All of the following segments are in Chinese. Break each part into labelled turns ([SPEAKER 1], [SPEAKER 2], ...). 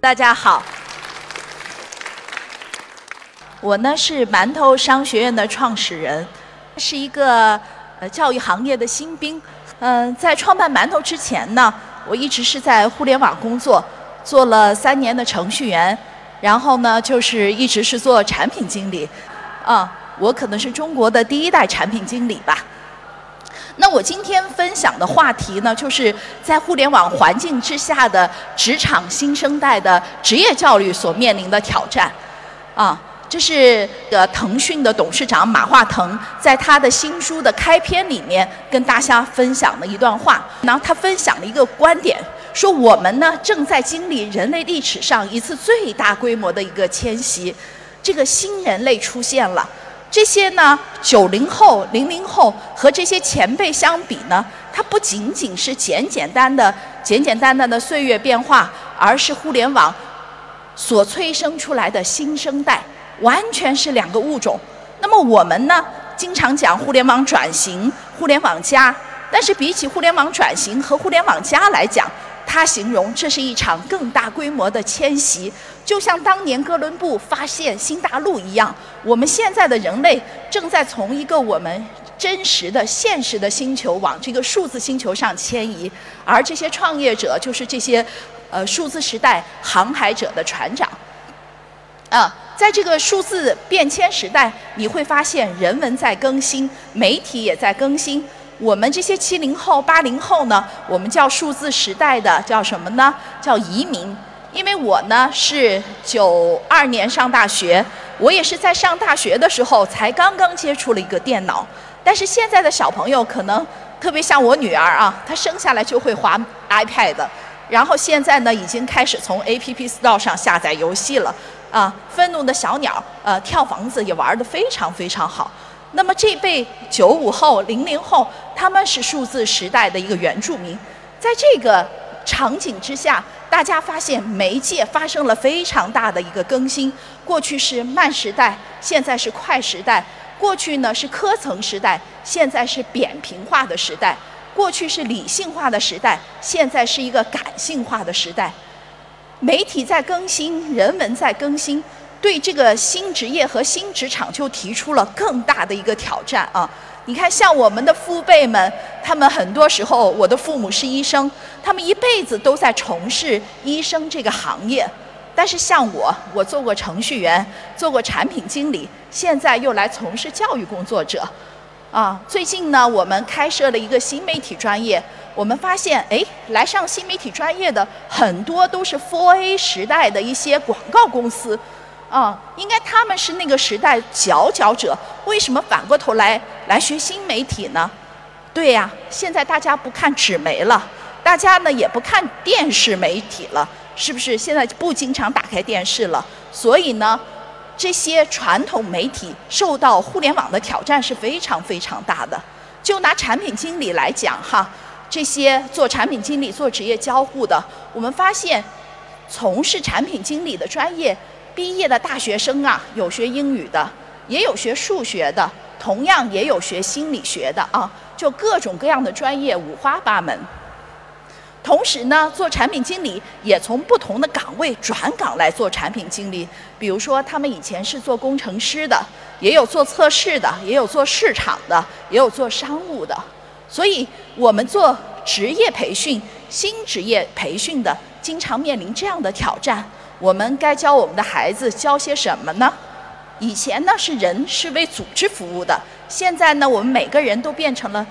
[SPEAKER 1] 大家好，我呢是馒头商学院的创始人，是一个呃教育行业的新兵。嗯，在创办馒头之前呢，我一直是在互联网工作，做了三年的程序员，然后呢就是一直是做产品经理。啊，我可能是中国的第一代产品经理吧。那我今天分享的话题呢，就是在互联网环境之下的职场新生代的职业教育所面临的挑战。啊，这是呃腾讯的董事长马化腾在他的新书的开篇里面跟大家分享的一段话。然后他分享了一个观点，说我们呢正在经历人类历史上一次最大规模的一个迁徙，这个新人类出现了。这些呢，九零后、零零后和这些前辈相比呢，它不仅仅是简简单的、简简单单的岁月变化，而是互联网所催生出来的新生代，完全是两个物种。那么我们呢，经常讲互联网转型、互联网加，但是比起互联网转型和互联网加来讲，他形容这是一场更大规模的迁徙，就像当年哥伦布发现新大陆一样。我们现在的人类正在从一个我们真实的、现实的星球往这个数字星球上迁移，而这些创业者就是这些呃数字时代航海者的船长。啊，在这个数字变迁时代，你会发现人文在更新，媒体也在更新。我们这些七零后、八零后呢，我们叫数字时代的叫什么呢？叫移民。因为我呢是九二年上大学，我也是在上大学的时候才刚刚接触了一个电脑。但是现在的小朋友可能特别像我女儿啊，她生下来就会滑 iPad，然后现在呢已经开始从 APP Store 上下载游戏了啊。愤怒的小鸟，呃，跳房子也玩得非常非常好。那么这辈九五后、零零后，他们是数字时代的一个原住民，在这个场景之下，大家发现媒介发生了非常大的一个更新。过去是慢时代，现在是快时代；过去呢是科层时代，现在是扁平化的时代；过去是理性化的时代，现在是一个感性化的时代。媒体在更新，人文在更新。对这个新职业和新职场就提出了更大的一个挑战啊！你看，像我们的父辈们，他们很多时候，我的父母是医生，他们一辈子都在从事医生这个行业。但是像我，我做过程序员，做过产品经理，现在又来从事教育工作者。啊，最近呢，我们开设了一个新媒体专业，我们发现，哎，来上新媒体专业的很多都是 4A 时代的一些广告公司。啊，应该他们是那个时代佼佼者，为什么反过头来来学新媒体呢？对呀，现在大家不看纸媒了，大家呢也不看电视媒体了，是不是？现在不经常打开电视了，所以呢，这些传统媒体受到互联网的挑战是非常非常大的。就拿产品经理来讲哈，这些做产品经理、做职业交互的，我们发现，从事产品经理的专业。毕业的大学生啊，有学英语的，也有学数学的，同样也有学心理学的啊，就各种各样的专业五花八门。同时呢，做产品经理也从不同的岗位转岗来做产品经理。比如说，他们以前是做工程师的，也有做测试的，也有做市场的，也有做商务的。所以，我们做职业培训、新职业培训的，经常面临这样的挑战。我们该教我们的孩子教些什么呢？以前呢是人是为组织服务的，现在呢我们每个人都变成了，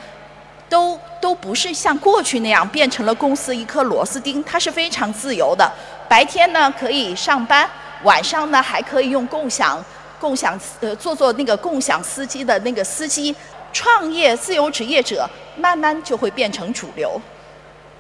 [SPEAKER 1] 都都不是像过去那样变成了公司一颗螺丝钉，它是非常自由的。白天呢可以上班，晚上呢还可以用共享共享呃做做那个共享司机的那个司机。创业自由职业者慢慢就会变成主流。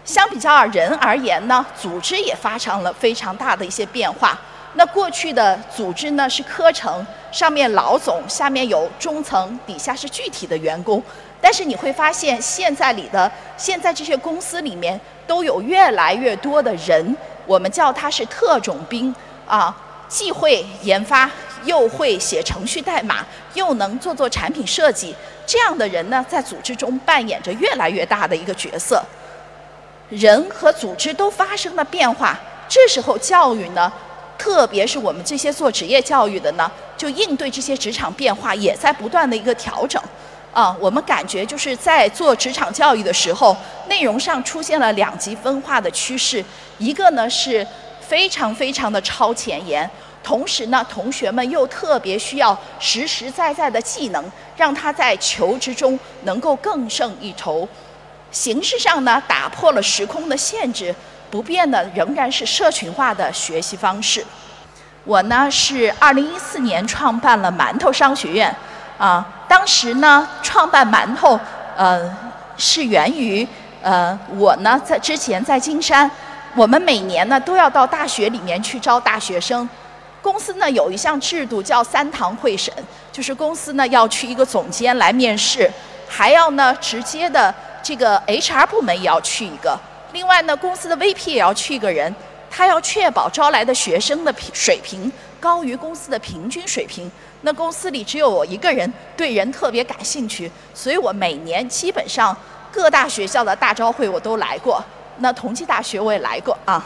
[SPEAKER 1] 相比较人而言呢，组织也发生了非常大的一些变化。那过去的组织呢是科层，上面老总，下面有中层，底下是具体的员工。但是你会发现，现在里的现在这些公司里面都有越来越多的人，我们叫他是特种兵啊，既会研发，又会写程序代码，又能做做产品设计。这样的人呢，在组织中扮演着越来越大的一个角色。人和组织都发生了变化，这时候教育呢，特别是我们这些做职业教育的呢，就应对这些职场变化，也在不断的一个调整。啊，我们感觉就是在做职场教育的时候，内容上出现了两极分化的趋势，一个呢是非常非常的超前沿。同时呢，同学们又特别需要实实在在的技能，让他在求职中能够更胜一筹。形式上呢，打破了时空的限制，不变的仍然是社群化的学习方式。我呢是二零一四年创办了馒头商学院，啊，当时呢创办馒头，呃，是源于呃我呢在之前在金山，我们每年呢都要到大学里面去招大学生。公司呢有一项制度叫三堂会审，就是公司呢要去一个总监来面试，还要呢直接的这个 HR 部门也要去一个，另外呢公司的 VP 也要去一个人，他要确保招来的学生的平水平高于公司的平均水平。那公司里只有我一个人对人特别感兴趣，所以我每年基本上各大学校的大招会我都来过，那同济大学我也来过啊。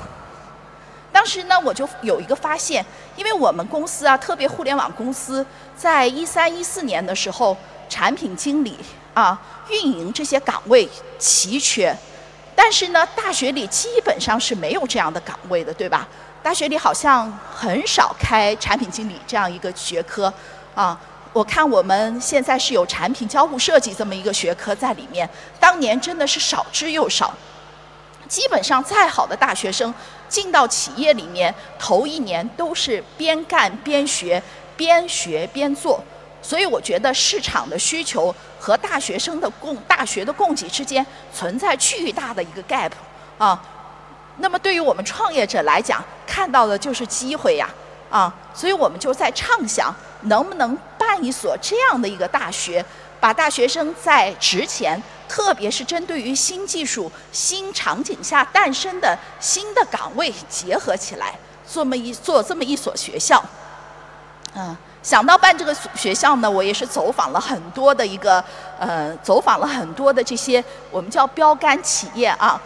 [SPEAKER 1] 当时呢，我就有一个发现，因为我们公司啊，特别互联网公司，在一三一四年的时候，产品经理啊、运营这些岗位奇缺，但是呢，大学里基本上是没有这样的岗位的，对吧？大学里好像很少开产品经理这样一个学科啊。我看我们现在是有产品交互设计这么一个学科在里面，当年真的是少之又少。基本上再好的大学生进到企业里面，头一年都是边干边学，边学边做。所以我觉得市场的需求和大学生的供大学的供给之间存在巨大的一个 gap 啊。那么对于我们创业者来讲，看到的就是机会呀啊。所以我们就在畅想，能不能办一所这样的一个大学，把大学生在职前。特别是针对于新技术、新场景下诞生的新的岗位结合起来，做么一做这么一所学校，嗯，想到办这个学校呢，我也是走访了很多的一个呃，走访了很多的这些我们叫标杆企业啊，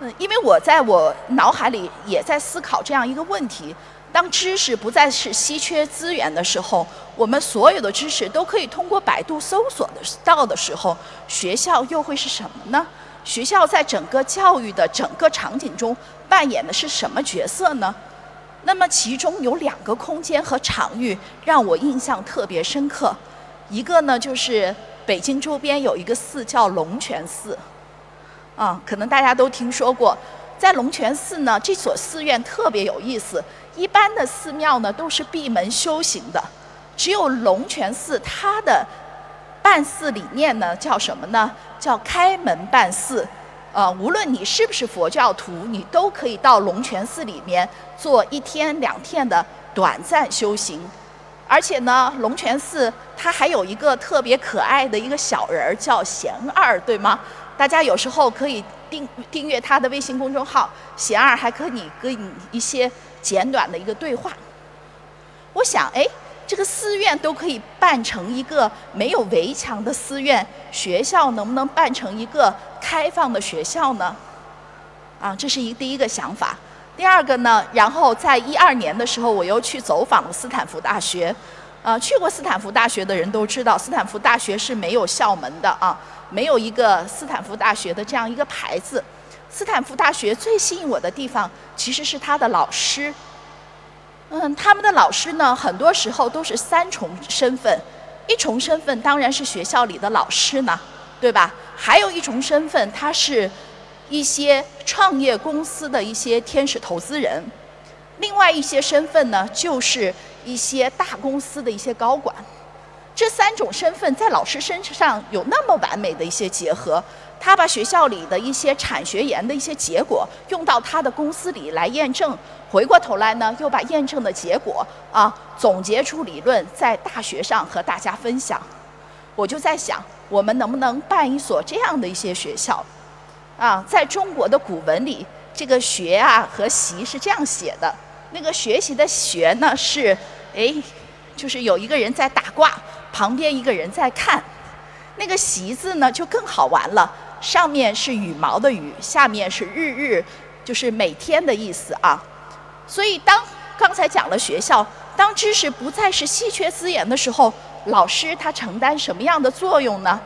[SPEAKER 1] 嗯，因为我在我脑海里也在思考这样一个问题。当知识不再是稀缺资源的时候，我们所有的知识都可以通过百度搜索的到的时候，学校又会是什么呢？学校在整个教育的整个场景中扮演的是什么角色呢？那么其中有两个空间和场域让我印象特别深刻，一个呢就是北京周边有一个寺叫龙泉寺，啊，可能大家都听说过，在龙泉寺呢，这所寺院特别有意思。一般的寺庙呢都是闭门修行的，只有龙泉寺它的办寺理念呢叫什么呢？叫开门办寺。呃，无论你是不是佛教徒，你都可以到龙泉寺里面做一天两天的短暂修行。而且呢，龙泉寺它还有一个特别可爱的一个小人儿叫贤二，对吗？大家有时候可以订订阅他的微信公众号，贤二还可以跟你一些。简短的一个对话，我想，哎，这个寺院都可以办成一个没有围墙的寺院，学校能不能办成一个开放的学校呢？啊，这是一第一个想法。第二个呢，然后在一二年的时候，我又去走访了斯坦福大学。呃，去过斯坦福大学的人都知道，斯坦福大学是没有校门的啊，没有一个斯坦福大学的这样一个牌子。斯坦福大学最吸引我的地方，其实是他的老师。嗯，他们的老师呢，很多时候都是三重身份，一重身份当然是学校里的老师呢，对吧？还有一重身份，他是一些创业公司的一些天使投资人。另外一些身份呢，就是一些大公司的一些高管。这三种身份在老师身上有那么完美的一些结合。他把学校里的一些产学研的一些结果用到他的公司里来验证，回过头来呢，又把验证的结果啊总结出理论，在大学上和大家分享。我就在想，我们能不能办一所这样的一些学校？啊，在中国的古文里，这个“学”啊和“习”是这样写的。那个学习的“学”呢，是哎，就是有一个人在打卦，旁边一个人在看。那个“习”字呢，就更好玩了。上面是羽毛的羽，下面是日日，就是每天的意思啊。所以当刚才讲了学校，当知识不再是稀缺资源的时候，老师他承担什么样的作用呢？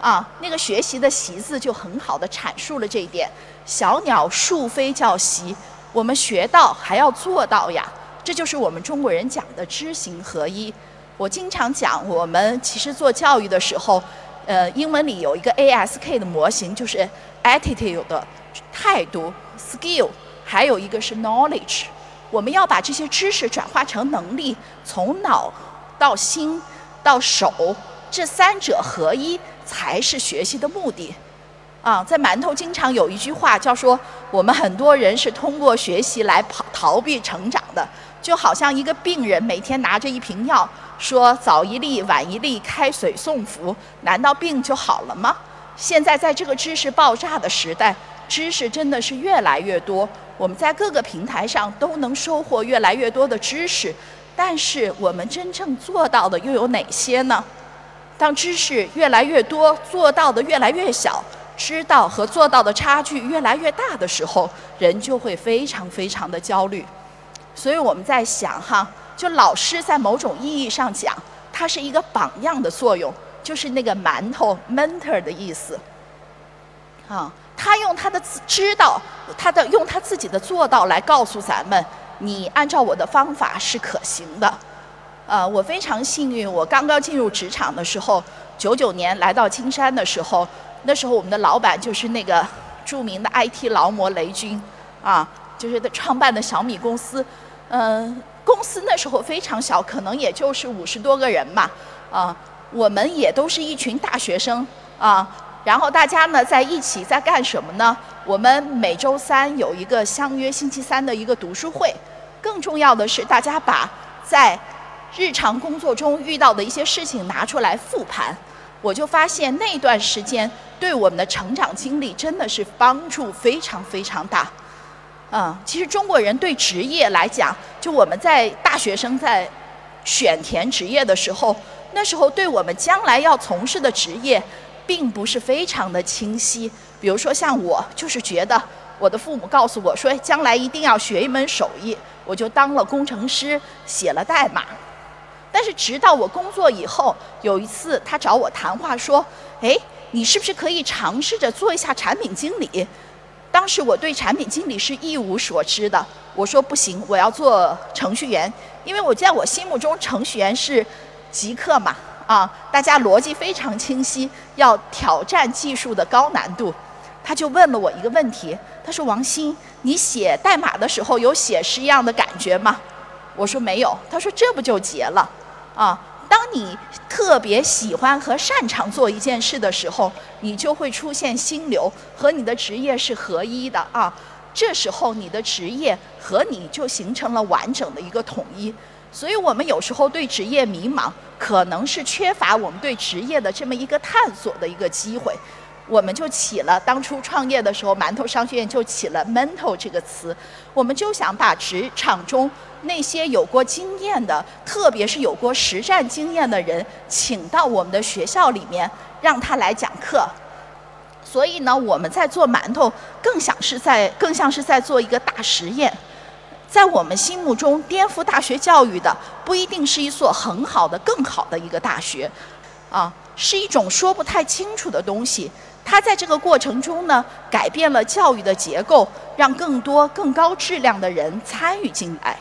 [SPEAKER 1] 啊，那个学习的“习”字就很好的阐述了这一点。小鸟数飞叫习，我们学到还要做到呀。这就是我们中国人讲的知行合一。我经常讲，我们其实做教育的时候，呃，英文里有一个 ASK 的模型，就是 attitude 的态度，skill，还有一个是 knowledge。我们要把这些知识转化成能力，从脑到心到手，这三者合一。才是学习的目的，啊，在馒头经常有一句话叫说，我们很多人是通过学习来跑逃避成长的，就好像一个病人每天拿着一瓶药，说早一粒晚一粒开水送服，难道病就好了吗？现在在这个知识爆炸的时代，知识真的是越来越多，我们在各个平台上都能收获越来越多的知识，但是我们真正做到的又有哪些呢？当知识越来越多，做到的越来越小，知道和做到的差距越来越大的时候，人就会非常非常的焦虑。所以我们在想哈，就老师在某种意义上讲，他是一个榜样的作用，就是那个馒头 mentor 的意思。啊，他用他的知道，他的用他自己的做到来告诉咱们，你按照我的方法是可行的。呃，我非常幸运，我刚刚进入职场的时候，九九年来到金山的时候，那时候我们的老板就是那个著名的 IT 劳模雷军，啊，就是他创办的小米公司，嗯，公司那时候非常小，可能也就是五十多个人嘛，啊，我们也都是一群大学生，啊，然后大家呢在一起在干什么呢？我们每周三有一个相约星期三的一个读书会，更重要的是大家把在日常工作中遇到的一些事情拿出来复盘，我就发现那段时间对我们的成长经历真的是帮助非常非常大。嗯，其实中国人对职业来讲，就我们在大学生在选填职业的时候，那时候对我们将来要从事的职业，并不是非常的清晰。比如说像我，就是觉得我的父母告诉我说，将来一定要学一门手艺，我就当了工程师，写了代码。但是直到我工作以后，有一次他找我谈话说：“哎，你是不是可以尝试着做一下产品经理？”当时我对产品经理是一无所知的，我说不行，我要做程序员，因为我在我心目中程序员是极客嘛，啊，大家逻辑非常清晰，要挑战技术的高难度。他就问了我一个问题，他说：“王鑫，你写代码的时候有写诗一样的感觉吗？”我说没有，他说这不就结了，啊，当你特别喜欢和擅长做一件事的时候，你就会出现心流，和你的职业是合一的啊，这时候你的职业和你就形成了完整的一个统一。所以我们有时候对职业迷茫，可能是缺乏我们对职业的这么一个探索的一个机会。我们就起了当初创业的时候，馒头商学院就起了 “mental” 这个词，我们就想把职场中那些有过经验的，特别是有过实战经验的人，请到我们的学校里面，让他来讲课。所以呢，我们在做馒头，更像是在更像是在做一个大实验。在我们心目中，颠覆大学教育的不一定是一所很好的、更好的一个大学，啊，是一种说不太清楚的东西。它在这个过程中呢，改变了教育的结构，让更多更高质量的人参与进来。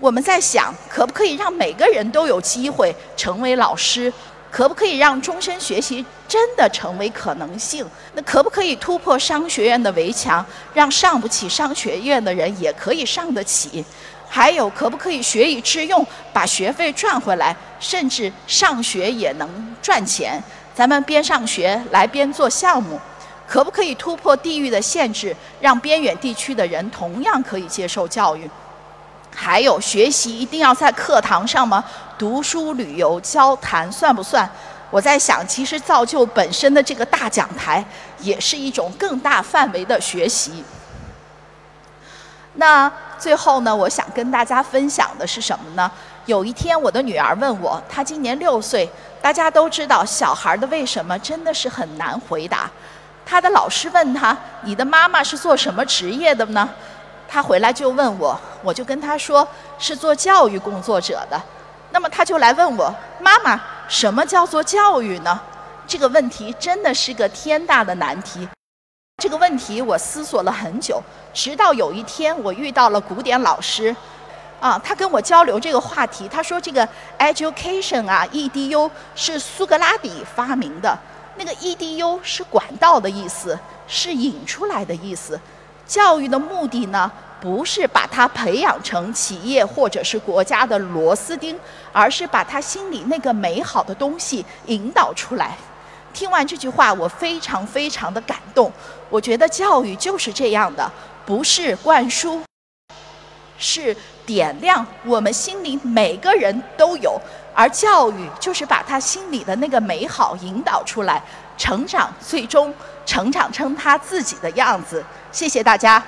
[SPEAKER 1] 我们在想，可不可以让每个人都有机会成为老师？可不可以让终身学习真的成为可能性？那可不可以突破商学院的围墙，让上不起商学院的人也可以上得起？还有，可不可以学以致用，把学费赚回来，甚至上学也能赚钱？咱们边上学来边做项目，可不可以突破地域的限制，让边远地区的人同样可以接受教育？还有，学习一定要在课堂上吗？读书、旅游、交谈算不算？我在想，其实造就本身的这个大讲台，也是一种更大范围的学习。那最后呢，我想跟大家分享的是什么呢？有一天，我的女儿问我，她今年六岁。大家都知道，小孩的为什么真的是很难回答。他的老师问他：“你的妈妈是做什么职业的呢？”他回来就问我，我就跟他说是做教育工作者的。那么他就来问我，妈妈，什么叫做教育呢？这个问题真的是个天大的难题。这个问题我思索了很久，直到有一天我遇到了古典老师，啊，他跟我交流这个话题，他说这个 education 啊，edu 是苏格拉底发明的，那个 edu 是管道的意思，是引出来的意思。教育的目的呢，不是把他培养成企业或者是国家的螺丝钉，而是把他心里那个美好的东西引导出来。听完这句话，我非常非常的感动。我觉得教育就是这样的，不是灌输，是点亮我们心里每个人都有，而教育就是把他心里的那个美好引导出来，成长，最终成长成他自己的样子。谢谢大家。